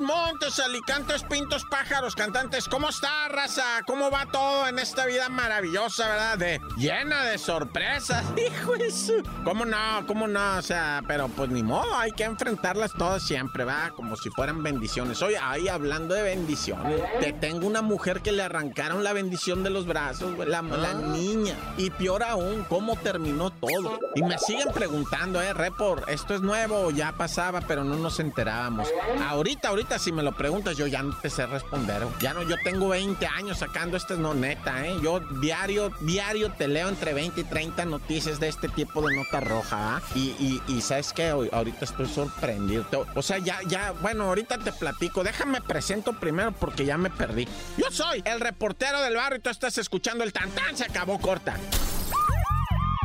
Montes, montes, alicantes, pintos, pájaros, cantantes. ¿Cómo está, raza? ¿Cómo va todo en esta vida maravillosa, verdad? De, llena de sorpresas. Hijo de su... ¿Cómo no? ¿Cómo no? O sea, pero pues ni modo, hay que enfrentarlas todas siempre, ¿va? Como si fueran bendiciones. Oye, ahí hablando de bendiciones, te tengo una mujer que le arrancaron la bendición de los brazos, la, la niña. Y peor aún, ¿cómo terminó todo? Y me siguen preguntando, eh, Repor, ¿esto es nuevo? Ya pasaba, pero no nos enterábamos. Ahorita, ahorita, si me lo preguntas, yo ya no te sé responder. Ya no, yo tengo 20 años sacando estas, no, neta, ¿eh? Yo diario, diario te leo entre 20 y 30 noticias de este tipo de nota roja, ¿ah? y, y, y, ¿sabes qué? Ahorita estoy sorprendido. O sea, ya, ya, bueno, ahorita te platico. Déjame presento primero porque ya me perdí. Yo soy el reportero del barrio y tú estás escuchando el tantán, se acabó corta.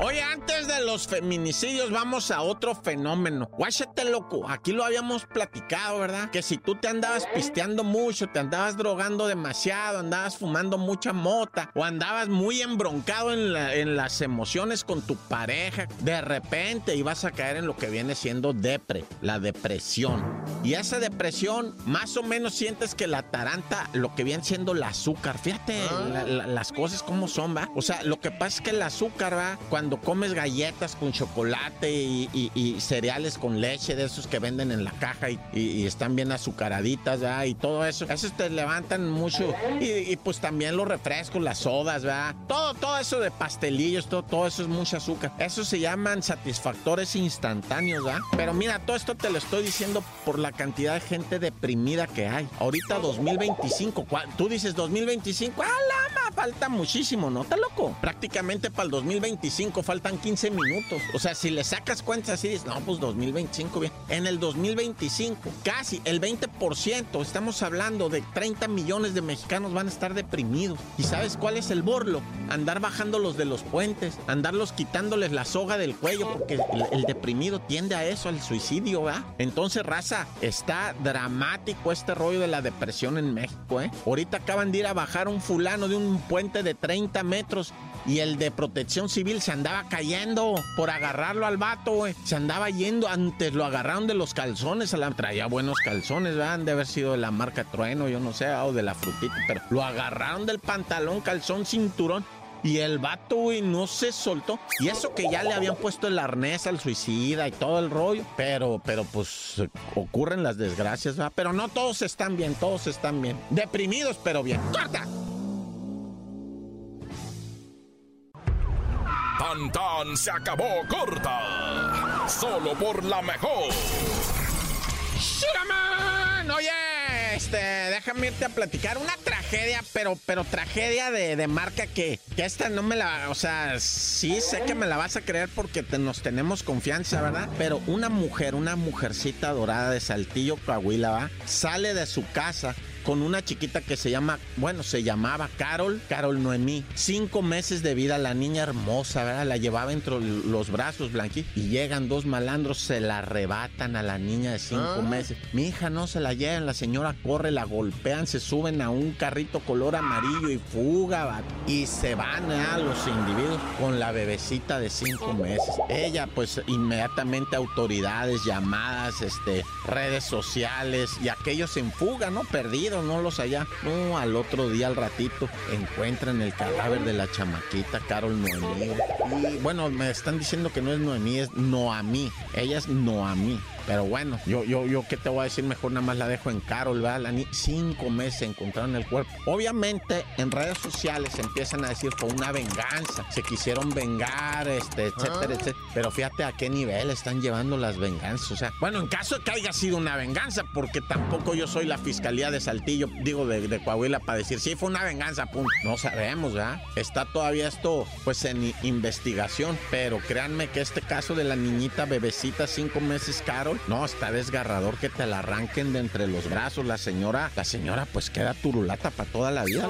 Oye, antes de los feminicidios, vamos a otro fenómeno. Guáchate, loco. Aquí lo habíamos platicado, ¿verdad? Que si tú te andabas pisteando mucho, te andabas drogando demasiado, andabas fumando mucha mota, o andabas muy embroncado en, la, en las emociones con tu pareja, de repente ibas a caer en lo que viene siendo depre, la depresión. Y esa depresión, más o menos sientes que la taranta, lo que viene siendo el azúcar. Fíjate la, la, las cosas como son, ¿va? O sea, lo que pasa es que el azúcar, ¿va? Cuando comes galletas con chocolate y, y, cereales con leche, de esos que venden en la caja y, están bien azucaraditas, ¿va? Y todo eso, esos te levantan mucho. Y, pues también los refrescos, las sodas, ¿va? Todo, todo eso de pastelillos, todo, todo eso es mucho azúcar. Eso se llaman satisfactores instantáneos, ¿va? Pero mira, todo esto te lo estoy diciendo por la cantidad de gente deprimida que hay. Ahorita 2025, tú dices 2025, ¡ah, lama! Falta muchísimo, ¿no? ¿Está loco? Prácticamente para el 2025 faltan 15 minutos. O sea, si le sacas cuentas así, dices, no, pues 2025, bien. En el 2025, casi el 20%, estamos hablando de 30 millones de mexicanos van a estar deprimidos. ¿Y sabes cuál es el borlo? Andar bajándolos de los puentes, andarlos quitándoles la soga del cuello, porque el, el deprimido tiende a eso, al suicidio, ¿va? Entonces, raza, está dramático este rollo de la depresión en México, ¿eh? Ahorita acaban de ir a bajar un fulano de un puente de 30 metros y el de protección civil se andaba cayendo por agarrarlo al vato, güey. Se andaba yendo, antes lo agarraron de los calzones, la traía buenos calzones, ¿verdad? Han de haber sido de la marca Trueno, yo no sé, o de la frutita, pero lo agarraron del pantalón, calzón, cinturón. Y el vato, güey, no se soltó. Y eso que ya le habían puesto el arnés al suicida y todo el rollo. Pero, pero, pues, ocurren las desgracias, ¿verdad? Pero no todos están bien, todos están bien. Deprimidos, pero bien. ¡Corta! Tan tan se acabó corta. Solo por la mejor. ¡Shiraman! Oye, este, déjame irte a platicar una tragedia, pero, pero tragedia de, de marca que, que, esta no me la, o sea, sí sé que me la vas a creer porque nos tenemos confianza, ¿verdad? Pero una mujer, una mujercita dorada de Saltillo, Coahuila, ¿va? Sale de su casa con una chiquita que se llama, bueno, se llamaba Carol, Carol Noemí. Cinco meses de vida, la niña hermosa, ¿verdad? La llevaba entre los brazos, Blanqui. Y llegan dos malandros, se la arrebatan a la niña de cinco ah. meses. Mi hija no se la llevan, la señora corre, la golpean, se suben a un carrito color amarillo y fuga, ¿va? y se van a los individuos con la bebecita de cinco meses. Ella, pues, inmediatamente autoridades, llamadas, este, redes sociales y aquellos en fuga, ¿no? Perdidos no los allá. No, al otro día, al ratito, encuentran el cadáver de la chamaquita Carol Noemí. Y bueno, me están diciendo que no es Noemí, es Noamí. Ella es Noamí. Pero bueno, yo, yo, yo, ¿qué te voy a decir? Mejor nada más la dejo en Carol, ¿verdad? La cinco meses encontraron el cuerpo. Obviamente, en redes sociales empiezan a decir fue una venganza. Se quisieron vengar, este, etcétera, ah. etcétera. Pero fíjate a qué nivel están llevando las venganzas. O sea, bueno, en caso de que haya sido una venganza, porque tampoco yo soy la fiscalía de Saltillo, digo, de, de Coahuila, para decir, sí, fue una venganza, punto. No sabemos, ¿verdad? Está todavía esto, pues, en investigación. Pero créanme que este caso de la niñita bebecita, cinco meses, Carol, no, está desgarrador que te la arranquen de entre los brazos. La señora, la señora, pues queda turulata para toda la vida.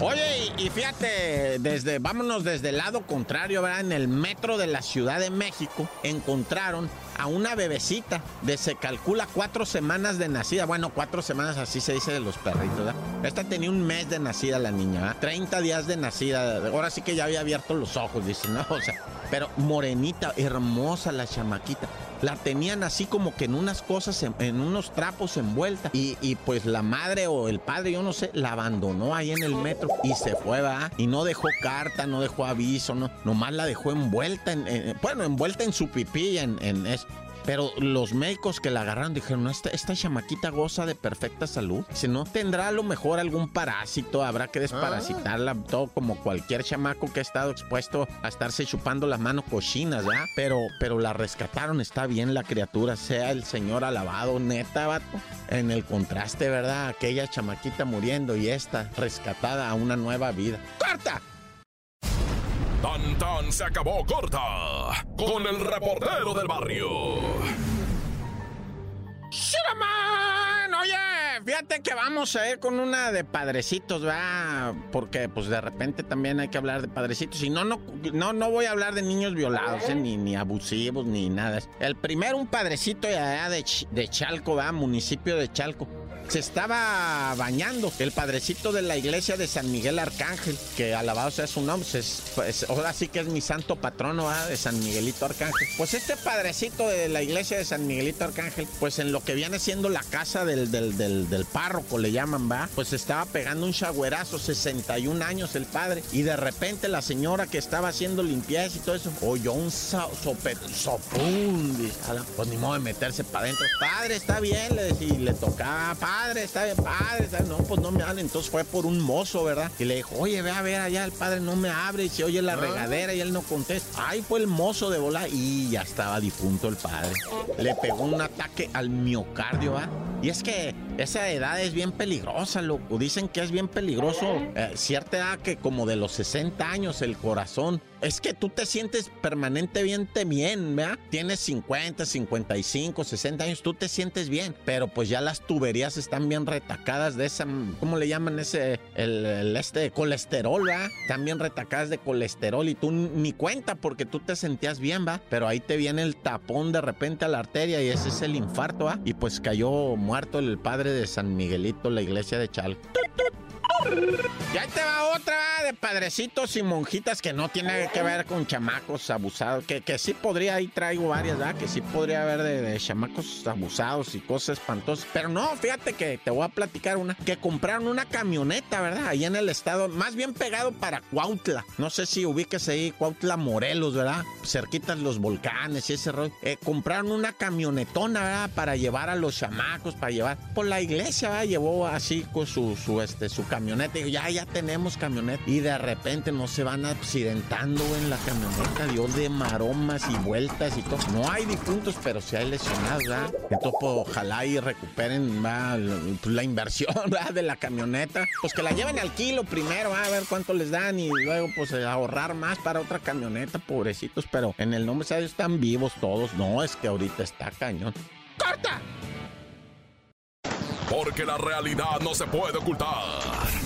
Oye, y, fíjate, desde, vámonos desde el lado contrario, ¿verdad? En el metro de la Ciudad de México encontraron a una bebecita de se calcula cuatro semanas de nacida. Bueno, cuatro semanas así se dice de los perritos, ¿verdad? Esta tenía un mes de nacida la niña, ¿verdad? 30 días de nacida. Ahora sí que ya había abierto los ojos, dice, ¿no? O sea, pero morenita, hermosa la chamaquita la tenían así como que en unas cosas, en, unos trapos envuelta. Y, y, pues la madre o el padre, yo no sé, la abandonó ahí en el metro y se fue, va. Y no dejó carta, no dejó aviso, no, nomás la dejó envuelta en, bueno, envuelta en su pipí, en, en eso. Pero los médicos que la agarraron dijeron, no, esta, esta chamaquita goza de perfecta salud. Si no, tendrá a lo mejor algún parásito, habrá que desparasitarla, ah. todo como cualquier chamaco que ha estado expuesto a estarse chupando las manos cochinas, ¿verdad? Pero, pero la rescataron, está bien la criatura, sea el señor alabado, neta, vato. En el contraste, ¿verdad? Aquella chamaquita muriendo y esta rescatada a una nueva vida. ¡Corta! Tan se acabó corta con el reportero del barrio. ¡Shiraman! Oye, fíjate que vamos a ir con una de padrecitos, ¿verdad? Porque pues de repente también hay que hablar de padrecitos. Y no, no, no, no voy a hablar de niños violados, ¿eh? ni, ni abusivos, ni nada. El primero, un padrecito de, de Chalco, ¿verdad? Municipio de Chalco se estaba bañando el padrecito de la iglesia de San Miguel Arcángel, que alabado sea su nombre, pues, ahora sí que es mi santo patrono de San Miguelito Arcángel. Pues este padrecito de la iglesia de San Miguelito Arcángel, pues en lo que viene siendo la casa del, del, del, párroco, le llaman, va, pues estaba pegando un chagüerazo, 61 años el padre, y de repente la señora que estaba haciendo limpieza y todo eso, oyó un sopún, pues ni modo de meterse para adentro. Padre, está bien, le decía, y le tocaba, padre padre, está bien, padre, no, pues no me habla. Entonces fue por un mozo, ¿verdad? Y le dijo, oye, ve a ver allá, el padre no me abre y se oye la ah. regadera y él no contesta. Ahí fue el mozo de bola y ya estaba difunto el padre. Le pegó un ataque al miocardio, ¿va? Y es que esa edad es bien peligrosa, loco. Dicen que es bien peligroso. Eh, cierta edad que como de los 60 años el corazón. Es que tú te sientes permanentemente bien, ¿verdad? Tienes 50, 55, 60 años, tú te sientes bien. Pero pues ya las tuberías están bien retacadas de esa, ¿cómo le llaman ese? El, este colesterol, ¿verdad? Están bien retacadas de colesterol y tú ni cuenta porque tú te sentías bien, ¿va? Pero ahí te viene el tapón de repente a la arteria y ese es el infarto, ¿va? Y pues cayó muerto el padre de San Miguelito, la iglesia de Chalco. Y ahí te va otra de padrecitos y monjitas que no tiene que ver con chamacos abusados. Que, que sí podría, ahí traigo varias, ¿verdad? Que sí podría haber de, chamacos abusados y cosas espantosas. Pero no, fíjate que te voy a platicar una. Que compraron una camioneta, ¿verdad? Ahí en el estado, más bien pegado para Cuautla. No sé si ubiques ahí Cuautla Morelos, ¿verdad? Cerquitas los volcanes y ese rollo. Eh, compraron una camionetona, ¿verdad? Para llevar a los chamacos, para llevar por la iglesia, ¿verdad? Llevó así con su, su, este, su camioneta ya, ya tenemos camioneta. Y de repente no se van accidentando en la camioneta. Dios de maromas y vueltas y todo. No hay difuntos, pero sí hay lesionados, ¿verdad? Entonces, pues, ojalá y recuperen pues, la inversión de la camioneta. Pues que la lleven al kilo primero, a ver cuánto les dan y luego, pues, ahorrar más para otra camioneta, pobrecitos. Pero en el nombre de Dios están vivos todos. No, es que ahorita está cañón. ¡Corta! Porque la realidad no se puede ocultar.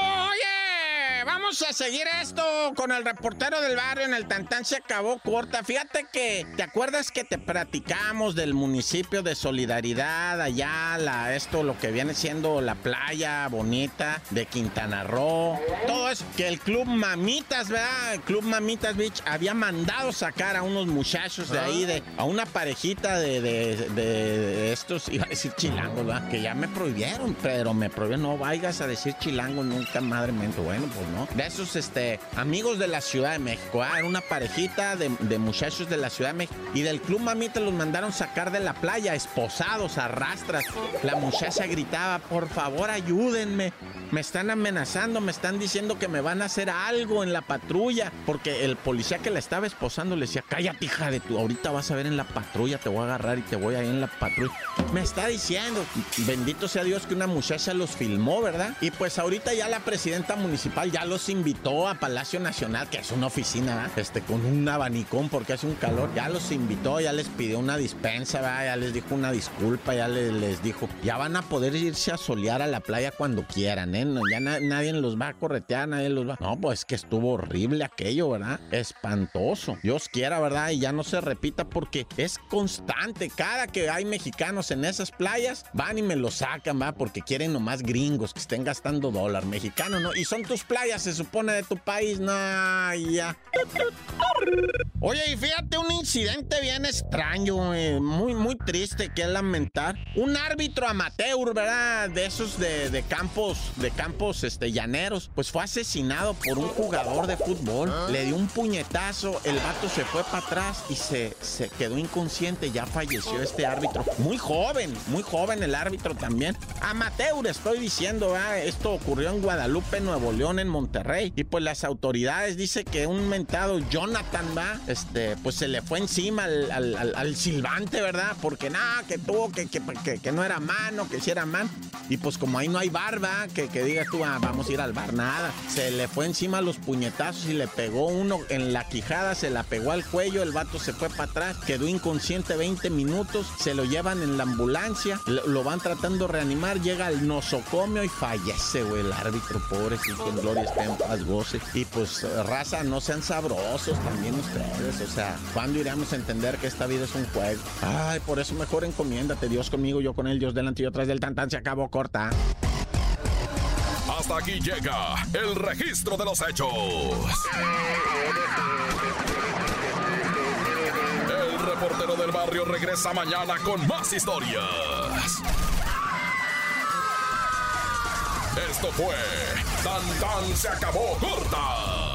Vamos a seguir esto con el reportero del barrio en el Tantán se acabó corta. Fíjate que, ¿te acuerdas que te platicamos del municipio de Solidaridad allá, la, esto, lo que viene siendo la playa bonita de Quintana Roo? Todo eso, que el club Mamitas, ¿verdad? El club Mamitas Beach había mandado sacar a unos muchachos de ahí, de, a una parejita de, de, estos, iba a decir chilangos, ¿verdad? Que ya me prohibieron, pero me prohibieron, no vayas a decir chilango nunca, madre mía. Bueno, pues de esos este, amigos de la Ciudad de México. ¿ah? Era una parejita de, muchachos de la Ciudad de México. Y del Club Mamita los mandaron sacar de la playa, esposados, a rastras. La muchacha gritaba, por favor ayúdenme. Me están amenazando, me están diciendo que me van a hacer algo en la patrulla. Porque el policía que la estaba esposando le decía, cállate hija de tu, ahorita vas a ver en la patrulla, te voy a agarrar y te voy a ir en la patrulla. Me está diciendo, bendito sea Dios que una muchacha los filmó, ¿verdad? Y pues ahorita ya la presidenta municipal ya los invitó a Palacio Nacional, que es una oficina, ¿verdad? Este, con un abanicón porque hace un calor. Ya los invitó, ya les pidió una dispensa, ¿verdad? Ya les dijo una disculpa, ya les, dijo, ya van a poder irse a solear a la playa cuando quieran, ¿eh? Ya na nadie los va a corretear, nadie los va. No, pues que estuvo horrible aquello, ¿verdad? Espantoso. Dios quiera, ¿verdad? Y ya no se repita porque es constante. Cada que hay mexicanos en esas playas, van y me lo sacan, ¿va? Porque quieren nomás gringos que estén gastando dólar mexicano, ¿no? Y son tus playas, se supone, de tu país, no, ya. Oye, y fíjate un incidente bien extraño, eh, muy, muy triste que es lamentar. Un árbitro amateur, ¿verdad? De esos de, de, campos, de campos este, llaneros, pues fue asesinado por un jugador de fútbol. Le dio un puñetazo, el vato se fue para atrás y se, se quedó inconsciente, ya falleció este árbitro. Muy joven, muy joven el árbitro también. Amateur, estoy diciendo, ¿verdad? Esto ocurrió en Guadalupe, Nuevo León, en Monterrey. Y pues las autoridades dicen que un mentado Jonathan, va, este, pues se le fue encima al, silbante, ¿verdad? Porque nada, que tuvo, que, que, que, que, no era mano, que si era man. Y pues como ahí no hay barba, que, que digas tú, ah, vamos a ir al bar, nada. Se le fue encima los puñetazos y le pegó uno en la quijada, se la pegó al cuello, el vato se fue para atrás, quedó inconsciente 20 minutos, se lo llevan en la ambulancia, lo, van tratando de reanimar, llega al nosocomio y fallece, güey, el árbitro, pobrecito, en gloria paz, goce. Y pues, raza, no sean sabrosos también ustedes, o sea, ¿cuándo iremos a entender que esta vida es un juego? Ay, por eso mejor encomiéndate, Dios conmigo, yo con él, Dios delante y yo del tan se acabó corta. Hasta aquí llega el registro de los hechos. El reportero del barrio regresa mañana con más historias. Esto fue Tan Tan se acabó corta